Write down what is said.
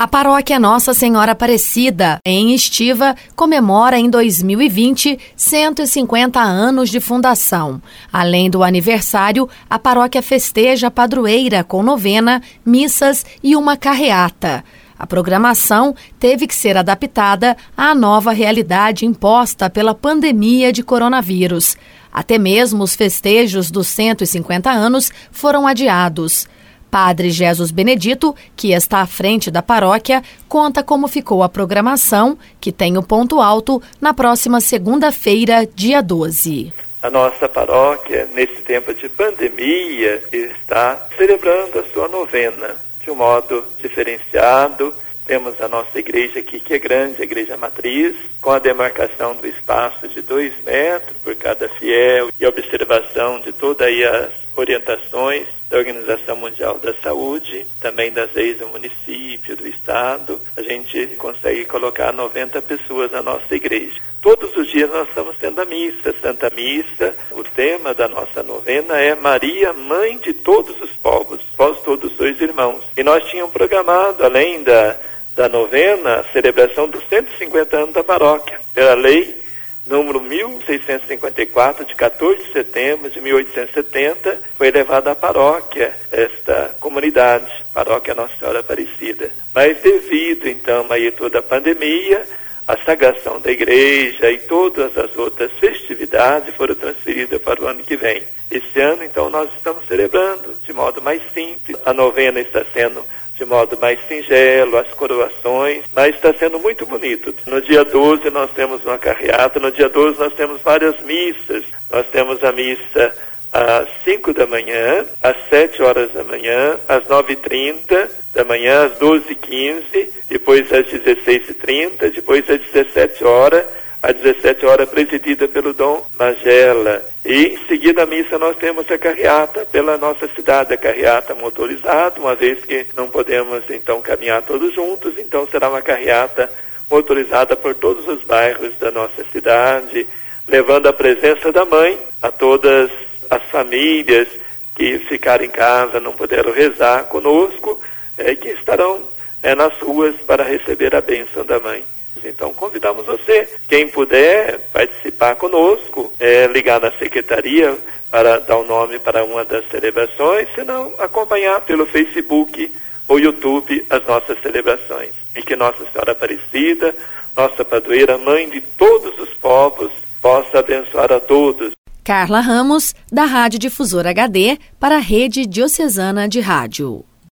A paróquia Nossa Senhora Aparecida, em Estiva, comemora em 2020 150 anos de fundação. Além do aniversário, a paróquia festeja a padroeira com novena, missas e uma carreata. A programação teve que ser adaptada à nova realidade imposta pela pandemia de coronavírus. Até mesmo os festejos dos 150 anos foram adiados. Padre Jesus Benedito, que está à frente da paróquia, conta como ficou a programação, que tem o ponto alto na próxima segunda-feira, dia 12. A nossa paróquia, nesse tempo de pandemia, está celebrando a sua novena de um modo diferenciado. Temos a nossa igreja aqui, que é grande, a igreja matriz, com a demarcação do espaço de dois metros por cada fiel e observação de todas as orientações da Organização Mundial da Saúde, também das leis do município, do estado, a gente consegue colocar 90 pessoas na nossa igreja. Todos os dias nós estamos tendo a missa, Santa Missa. O tema da nossa novena é Maria, Mãe de todos os povos, vós todos sois irmãos. E nós tínhamos programado, além da, da novena, a celebração dos 150 anos da paróquia, pela lei número 1654, de 14 de setembro de 1870, foi levada à paróquia, esta comunidade, paróquia Nossa Senhora Aparecida. Mas devido, então, aí toda a pandemia, a sagração da igreja e todas as outras festividades foram transferidas para o ano que vem. Esse ano, então, nós estamos celebrando de modo mais simples. A novena está sendo de modo mais singelo, as coroações, mas está sendo muito bonito. No dia 12 nós temos uma carreata, no dia 12 nós temos várias missas. Nós temos a missa às 5 da manhã, às 7 horas da manhã, às 9h30 da manhã, às 12h15, depois às 16h30, depois às 17 horas às 17 horas, presidida pelo Dom Magela. E em seguida a missa nós temos a carreata pela nossa cidade, a carreata motorizada, uma vez que não podemos então caminhar todos juntos, então será uma carreata motorizada por todos os bairros da nossa cidade, levando a presença da mãe a todas as famílias que ficaram em casa, não puderam rezar conosco, é, que estarão é, nas ruas para receber a bênção da mãe. Então convidamos você, quem puder participar conosco, é, ligar na secretaria para dar o um nome para uma das celebrações, se não acompanhar pelo Facebook ou YouTube as nossas celebrações. E que Nossa Senhora Aparecida, nossa padroeira, mãe de todos os povos, possa abençoar a todos. Carla Ramos, da Rádio Difusora HD, para a Rede Diocesana de Rádio.